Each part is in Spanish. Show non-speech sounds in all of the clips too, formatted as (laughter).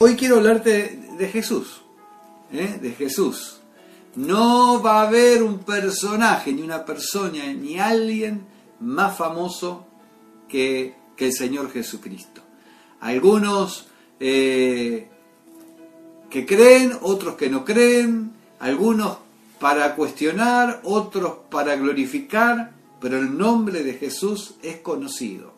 Hoy quiero hablarte de Jesús, ¿eh? de Jesús. No va a haber un personaje, ni una persona, ni alguien más famoso que, el Señor Jesucristo. Algunos eh, que creen, otros que no creen, algunos para cuestionar, otros para glorificar, pero el nombre de Jesús es conocido.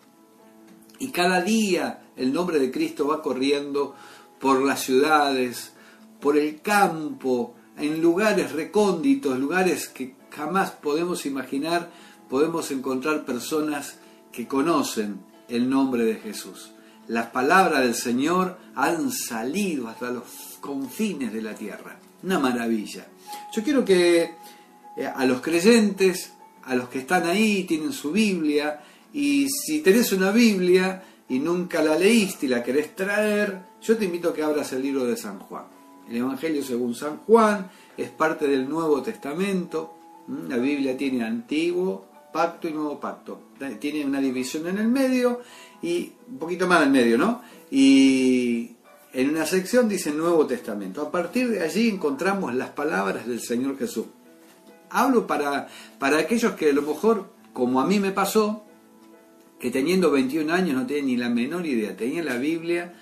Y cada día el nombre de Cristo va corriendo por las ciudades, por el campo, en lugares recónditos, lugares que jamás podemos imaginar, podemos encontrar personas que conocen el nombre de Jesús. Las palabras del Señor han salido hasta los confines de la tierra. Una maravilla. Yo quiero que eh, a los creyentes, a los que están ahí, tienen su Biblia, y si tenés una Biblia, y nunca la leíste y la querés traer, yo te invito a que abras el libro de San Juan. El Evangelio según San Juan es parte del Nuevo Testamento. La Biblia tiene Antiguo Pacto y Nuevo Pacto. Tiene una división en el medio y un poquito más en el medio, ¿no? Y en una sección dice Nuevo Testamento. A partir de allí encontramos las palabras del Señor Jesús. Hablo para, para aquellos que a lo mejor, como a mí me pasó, que teniendo 21 años no tenía ni la menor idea. Tenía la Biblia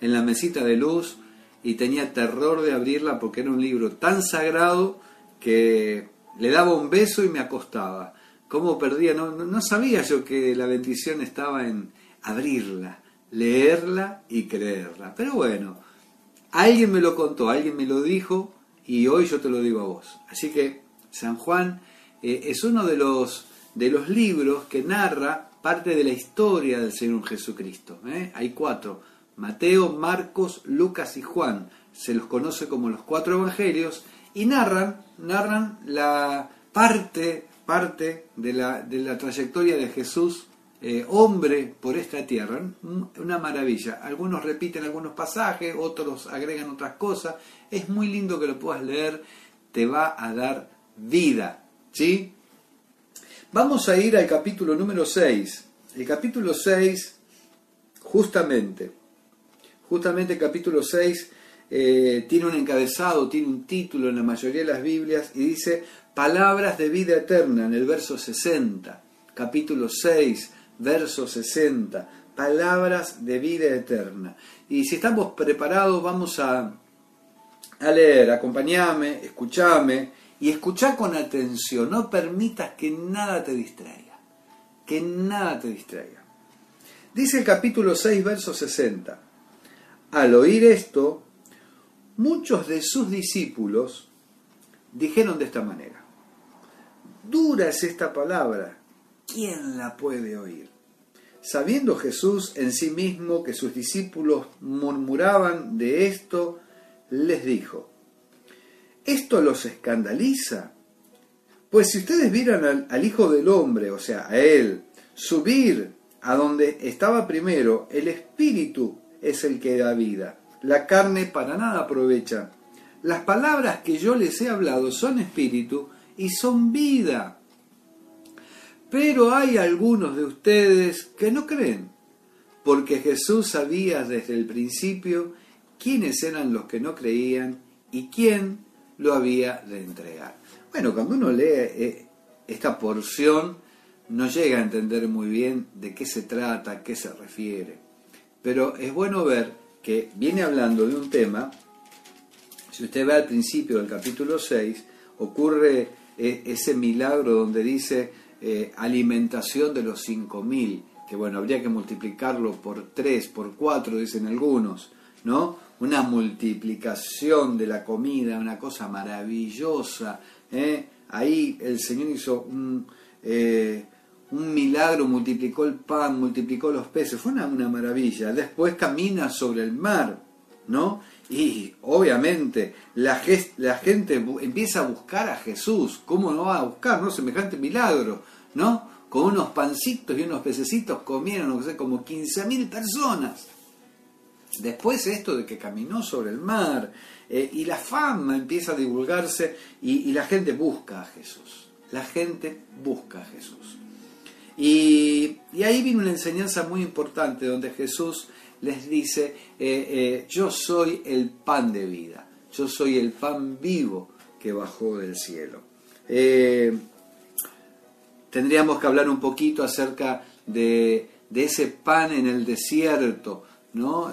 en la mesita de luz y tenía terror de abrirla porque era un libro tan sagrado que le daba un beso y me acostaba. ¿Cómo perdía? No, sabía yo que la bendición estaba en abrirla, leerla y creerla. Pero bueno, alguien me lo contó, alguien me lo dijo y hoy yo te lo digo a vos. Así que San Juan eh, es uno de los, de los libros que narra parte de la historia del Señor Jesucristo. ¿eh? Hay cuatro, Mateo, Marcos, Lucas y Juan. Se los conoce como los cuatro evangelios y narran, narran la parte, parte de la, de la trayectoria de Jesús, eh, hombre por esta tierra. Una maravilla. Algunos repiten algunos pasajes, otros agregan otras cosas. Es muy lindo que lo puedas leer, te va a dar vida. ¿Sí? Vamos a ir al capítulo número 6. El capítulo 6, justamente, justamente el capítulo 6 eh, tiene un encabezado, tiene un título en la mayoría de las Biblias y dice Palabras de vida eterna en el verso 60. Capítulo 6, verso 60. Palabras de vida eterna. Y si estamos preparados, vamos a, a leer. Acompáñame, escúchame y escucha con atención, no permitas que nada te distraiga, que nada te distraiga. Dice el capítulo 6, verso 60. Al oír esto, muchos de sus discípulos dijeron de esta manera, dura es esta palabra, ¿quién la puede oír? Sabiendo Jesús en sí mismo que sus discípulos murmuraban de esto, les dijo, ¿Esto los escandaliza? Pues si ustedes vieran al, Hijo del Hombre, o sea, a Él, subir a donde estaba primero, el Espíritu es el que da vida. La carne para nada aprovecha. Las palabras que yo les he hablado son espíritu y son vida. Pero hay algunos de ustedes que no creen, porque Jesús sabía desde el principio quiénes eran los que no creían y quién lo había de entregar. Bueno, cuando uno lee eh, esta porción, no llega a entender muy bien de qué se trata, a qué se refiere. Pero es bueno ver que viene hablando de un tema, si usted ve al principio del capítulo 6, ocurre eh, ese milagro donde dice eh, alimentación de los 5.000, que bueno, habría que multiplicarlo por 3, por 4, dicen algunos, ¿no? Una multiplicación de la comida, una cosa maravillosa. ¿eh? Ahí el Señor hizo un, eh, un, milagro, multiplicó el pan, multiplicó los peces, fue una, una, maravilla. Después camina sobre el mar, ¿no? Y obviamente la, la gente empieza a buscar a Jesús. ¿Cómo no va a buscar, no? Semejante milagro, ¿no? Con unos pancitos y unos pececitos comieron, no sé, como 15.000 personas. Después esto de que caminó sobre el mar eh, y la fama empieza a divulgarse y, la gente busca a Jesús. La gente busca a Jesús. Y, ahí viene una enseñanza muy importante donde Jesús les dice, eh, eh, yo soy el pan de vida, yo soy el pan vivo que bajó del cielo. Tendríamos que hablar un poquito acerca de, ese pan en el desierto, ¿no?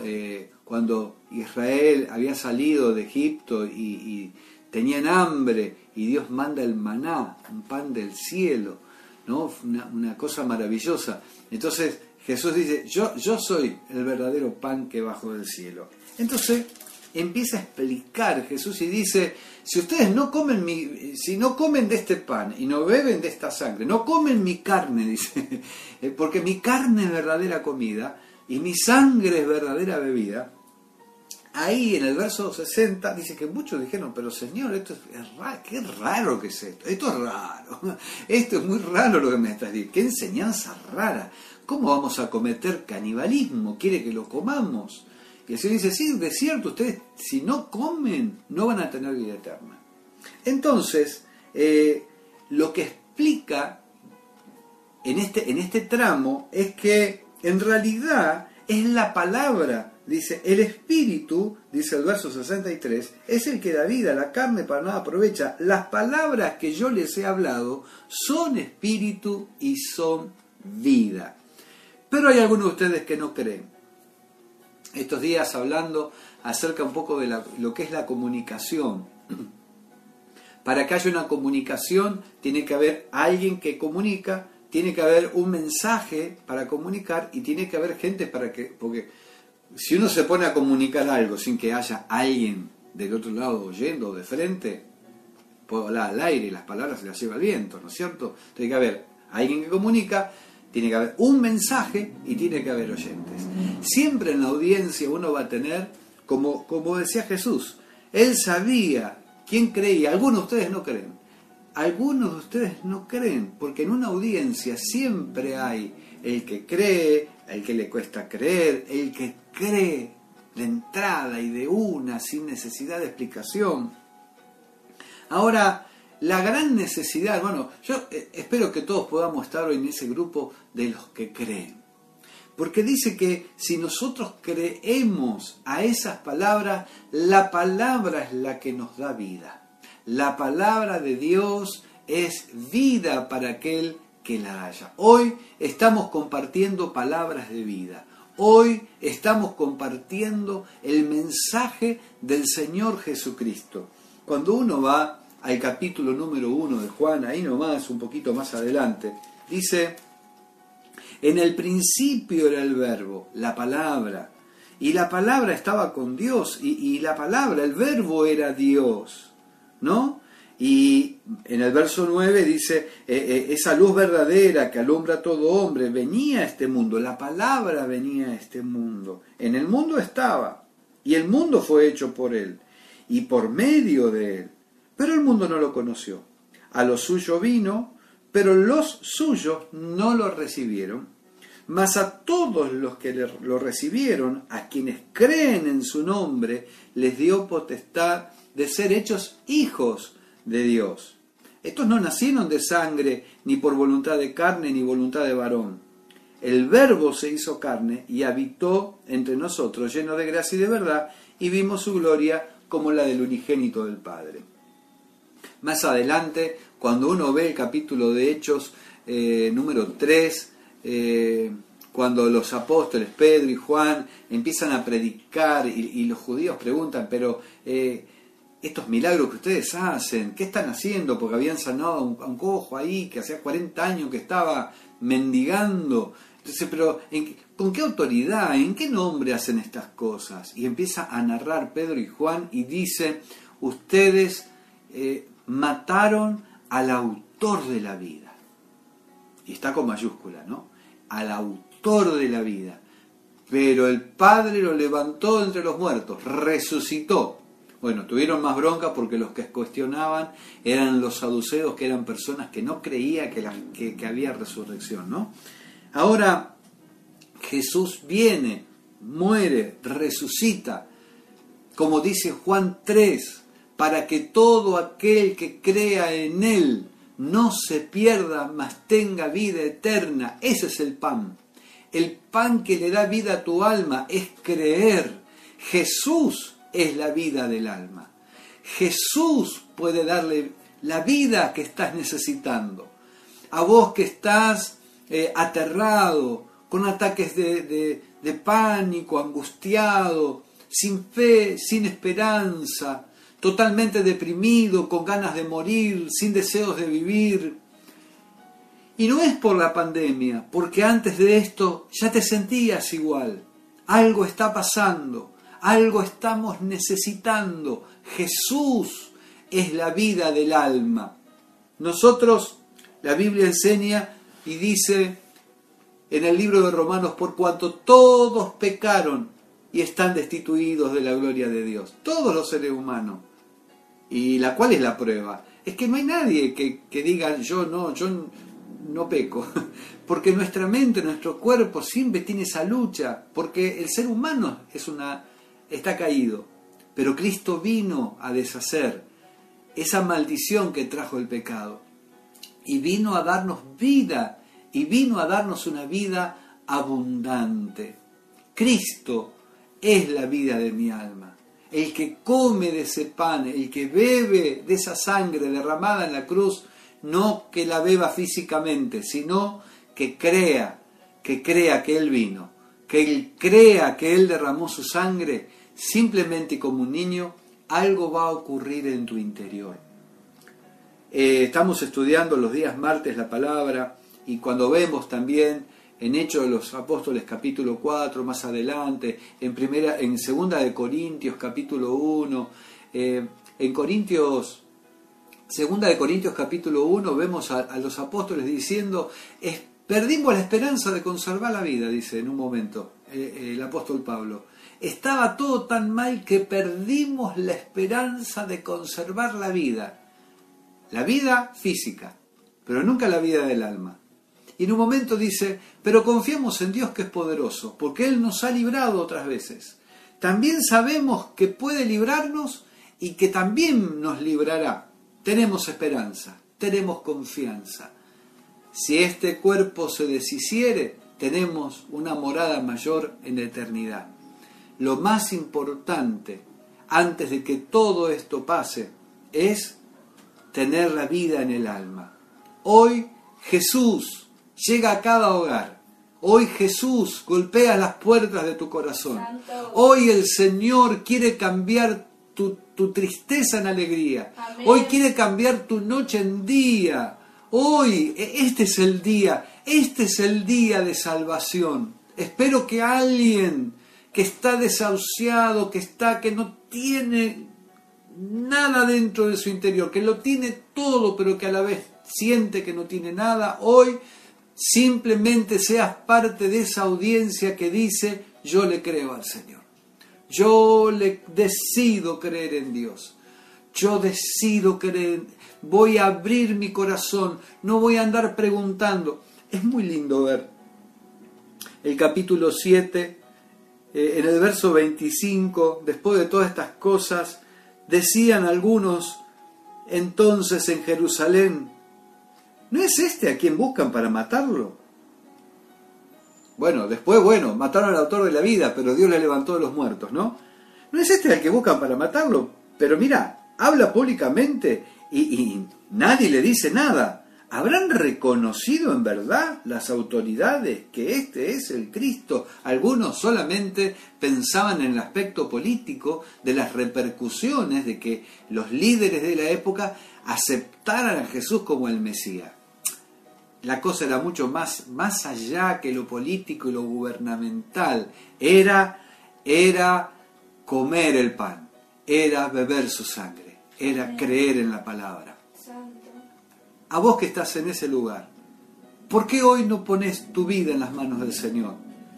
cuando Israel había salido de Egipto y, tenían hambre y Dios manda el maná, un pan del cielo. Una, cosa maravillosa. Entonces Jesús dice, yo, yo soy el verdadero pan que bajo del cielo. Entonces empieza a explicar Jesús y dice, si ustedes no comen mi, si no comen de este pan y no beben de esta sangre, no comen mi carne, (laughs) dice, porque mi carne es verdadera comida y mi sangre es verdadera bebida, ahí en el verso 60 dice que muchos dijeron, pero Señor, esto es, raro, qué raro que es esto, esto es raro, (laughs) esto es muy raro lo que me estás diciendo, qué enseñanza rara, ¿cómo vamos a cometer canibalismo? ¿Quiere que lo comamos? Y el Señor dice, sí, es cierto, ustedes si no comen no van a tener vida eterna. Entonces, eh, lo que explica en este, en este tramo es que en realidad es la palabra dice, el espíritu, dice el verso 63, es el que da vida, la carne para nada aprovecha. Las palabras que yo les he hablado son espíritu y son vida. Pero hay algunos de ustedes que no creen. Estos días hablando acerca un poco de lo que es la comunicación. (clears throat) Para que haya una comunicación tiene que haber alguien que comunica, tiene que haber un mensaje para comunicar y tiene que haber gente para que, porque si uno se pone a comunicar algo sin que haya alguien del otro lado oyendo de frente, puede hablar al aire y las palabras se las lleva el viento, ¿no es cierto? Tiene que haber alguien que comunica, tiene que haber un mensaje y tiene que haber oyentes. Siempre en la audiencia uno va a tener, como, como decía Jesús, él sabía quién creía, algunos de ustedes no creen, algunos de ustedes no creen, porque en una audiencia siempre hay el que cree, el que le cuesta creer, el que cree de entrada y de una sin necesidad de explicación. Ahora, la gran necesidad, bueno, yo eh, espero que todos podamos estar hoy en ese grupo de los que creen. Porque dice que si nosotros creemos a esas palabras, la palabra es la que nos da vida. La palabra de Dios es vida para aquel que la haya. Hoy estamos compartiendo palabras de vida. Hoy estamos compartiendo el mensaje del Señor Jesucristo. Cuando uno va al capítulo número uno de Juan, ahí nomás, un poquito más adelante, dice, en el principio era el verbo, la palabra, y la palabra estaba con Dios, y, y la palabra, el verbo era Dios, ¿no? Y en el verso 9 dice, eh, eh, esa luz verdadera que alumbra a todo hombre venía a este mundo, la palabra venía a este mundo. En el mundo estaba, y el mundo fue hecho por él, y por medio de él. Pero el mundo no lo conoció. A lo suyo vino, pero los suyos no lo recibieron. Mas a todos los que lo recibieron, a quienes creen en su nombre, les dio potestad de ser hechos hijos de Dios. Estos no nacieron de sangre, ni por voluntad de carne, ni voluntad de varón. El verbo se hizo carne y habitó entre nosotros, lleno de gracia y de verdad, y vimos su gloria como la del unigénito del Padre. Más adelante, cuando uno ve el capítulo de Hechos eh, número 3, eh, cuando los apóstoles Pedro y Juan empiezan a predicar y, los judíos preguntan, pero eh, estos milagros que ustedes hacen, ¿qué están haciendo? Porque habían sanado a un, cojo ahí que hacía 40 años que estaba mendigando. Entonces, pero ¿con qué autoridad, en qué nombre hacen estas cosas? Y empieza a narrar Pedro y Juan y dice, ustedes eh, mataron al autor de la vida. Y está con mayúscula, ¿no? Al autor de la vida. Pero el Padre lo levantó entre los muertos, resucitó. Bueno, tuvieron más bronca porque los que cuestionaban eran los saduceos, que eran personas que no creían que, que, había resurrección, ¿no? Ahora, Jesús viene, muere, resucita, como dice Juan 3, para que todo aquel que crea en Él no se pierda, mas tenga vida eterna. Ese es el pan. El pan que le da vida a tu alma es creer. Jesús es la vida del alma. Jesús puede darle la vida que estás necesitando. A vos que estás eh, aterrado, con ataques de, de pánico, angustiado, sin fe, sin esperanza, totalmente deprimido, con ganas de morir, sin deseos de vivir. Y no es por la pandemia, porque antes de esto ya te sentías igual. Algo está pasando, algo estamos necesitando. Jesús es la vida del alma. Nosotros, la Biblia enseña y dice en el libro de Romanos, por cuanto todos pecaron y están destituidos de la gloria de Dios, todos los seres humanos. ¿Y la cuál es la prueba? Es que no hay nadie que, que diga yo no, yo no peco, (laughs) porque nuestra mente, nuestro cuerpo siempre tiene esa lucha, porque el ser humano es una, está caído, pero Cristo vino a deshacer esa maldición que trajo el pecado y vino a darnos vida y vino a darnos una vida abundante. Cristo es la vida de mi alma. El que come de ese pan, el que bebe de esa sangre derramada en la cruz, no que la beba físicamente, sino que crea, que crea que Él vino, que Él crea que Él derramó su sangre, simplemente como un niño, algo va a ocurrir en tu interior. Eh, estamos estudiando los días martes la palabra y cuando vemos también en Hechos de los Apóstoles capítulo 4, más adelante, en, primera, en segunda de Corintios capítulo 1, eh, en Corintios, segunda de Corintios capítulo 1, vemos a, los apóstoles diciendo, perdimos la esperanza de conservar la vida, dice en un momento eh, el apóstol Pablo. Estaba todo tan mal que perdimos la esperanza de conservar la vida. La vida física, pero nunca la vida del alma. Y en un momento dice, pero confiamos en Dios que es poderoso, porque Él nos ha librado otras veces. También sabemos que puede librarnos y que también nos librará. Tenemos esperanza, tenemos confianza. Si este cuerpo se deshiciere, tenemos una morada mayor en la eternidad. Lo más importante, antes de que todo esto pase, es tener la vida en el alma. Hoy Jesús llega a cada hogar. Hoy Jesús golpea las puertas de tu corazón. Hoy el Señor quiere cambiar tu, tristeza en alegría. Hoy quiere cambiar tu noche en día. Hoy, e, este es el día, este es el día de salvación. Espero que alguien que está desahuciado, que está, que no tiene nada dentro de su interior, que lo tiene todo, pero que a la vez siente que no tiene nada, hoy simplemente seas parte de esa audiencia que dice, yo le creo al Señor. Yo le decido creer en Dios. Yo decido creer, voy a abrir mi corazón, no voy a andar preguntando. Es muy lindo ver el capítulo 7, eh, en el verso 25, después de todas estas cosas, decían algunos entonces en Jerusalén, ¿No es este a quien buscan para matarlo? Bueno, después, bueno, mataron al autor de la vida, pero Dios le levantó de los muertos, ¿no? ¿No es este al que buscan para matarlo? Pero mira, habla públicamente y, nadie le dice nada. ¿Habrán reconocido en verdad las autoridades que este es el Cristo? Algunos solamente pensaban en el aspecto político de las repercusiones de que los líderes de la época aceptaran a Jesús como el Mesías la cosa era mucho más, más allá que lo político y lo gubernamental. Era, era comer el pan, era beber su sangre, era creer en la palabra. A vos que estás en ese lugar, ¿por qué hoy no pones tu vida en las manos del Señor?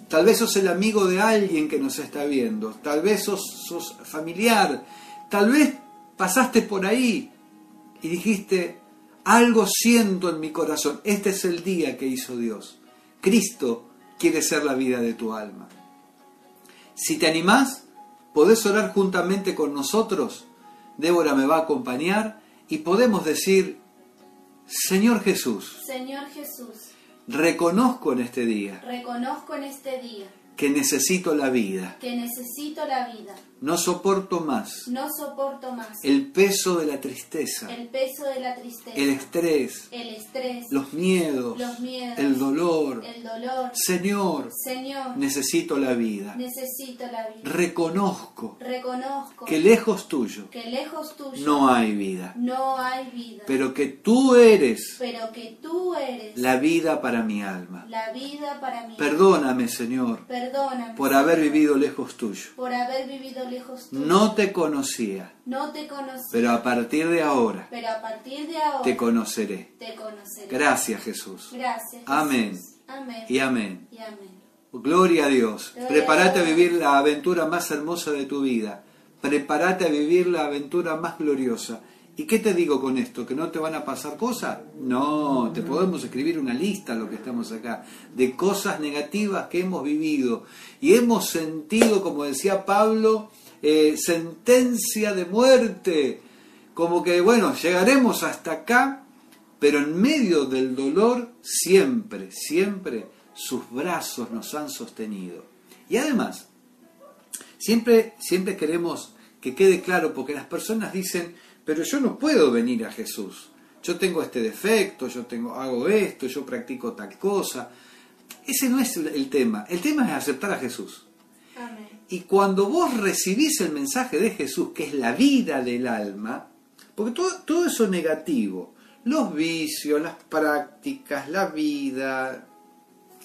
Tal vez sos el amigo de alguien que nos está viendo, tal vez sos, sos familiar, tal vez pasaste por ahí y dijiste, algo siento en mi corazón. Este es el día que hizo Dios. Cristo quiere ser la vida de tu alma. Si te animás, podés orar juntamente con nosotros. Débora me va a acompañar y podemos decir, Señor Jesús. Señor Jesús. Reconozco en este día Reconozco en este día que necesito la vida. que necesito la vida. No soporto más No soporto más el peso de la tristeza, el peso de la tristeza, el estrés, el estrés, los miedos, los miedos, el dolor. el dolor. Señor, Señor, necesito la vida. necesito la vida. Reconozco Reconozco que lejos tuyo que lejos tuyo no hay vida, no hay vida, pero que tú eres pero que tú eres la vida para mi alma. la vida para mí. Perdóname, Señor, Perdóname por haber vivido lejos tuyo. por haber vivido lejos tuyo. No te conocía, No te conocí, pero a partir de ahora pero a partir de ahora te conoceré. te conoceré. Gracias, Jesús. Gracias. Jesús. Amén. Amén. Y amén. Y amén. Gloria a Dios. Gloria Prepárate a vivir la aventura más hermosa de tu vida. Prepárate a vivir la aventura más gloriosa. ¿Y qué te digo con esto? ¿Que no te van a pasar cosas? No, te podemos escribir una lista, lo que estamos acá, de cosas negativas que hemos vivido y hemos sentido, como decía Pablo, eh, sentencia de muerte. Como que, bueno, llegaremos hasta acá, pero en medio del dolor, siempre, siempre sus brazos nos han sostenido. Y además, siempre, siempre queremos que quede claro, porque las personas dicen, pero yo no puedo venir a Jesús. Yo tengo este defecto, yo tengo, hago esto, yo practico tal cosa. Ese no es el tema. El tema es aceptar a Jesús. Amén. Y cuando vos recibís el mensaje de Jesús, que es la vida del alma, porque todo, todo eso negativo, los vicios, las prácticas, la vida,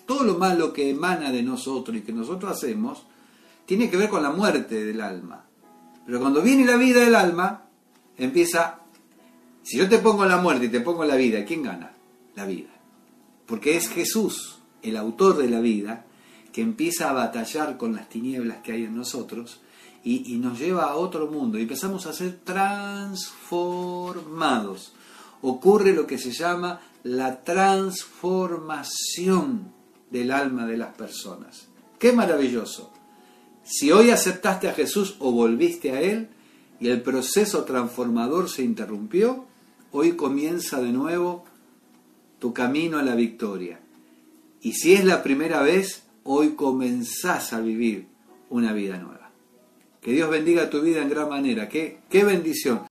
todo lo malo que emana de nosotros y que nosotros hacemos, tiene que ver con la muerte del alma. Pero cuando viene la vida del alma, empieza, si yo te pongo la muerte y te pongo la vida, ¿quién gana? La vida. Porque es Jesús, el autor de la vida, que empieza a batallar con las tinieblas que hay en nosotros y, nos lleva a otro mundo y empezamos a ser transformados. Ocurre lo que se llama la transformación del alma de las personas. ¡Qué maravilloso! Si hoy aceptaste a Jesús o volviste a Él y el proceso transformador se interrumpió, hoy comienza de nuevo tu camino a la victoria. Y si es la primera vez, hoy comenzás a vivir una vida nueva. Que Dios bendiga tu vida en gran manera. Qué, qué bendición.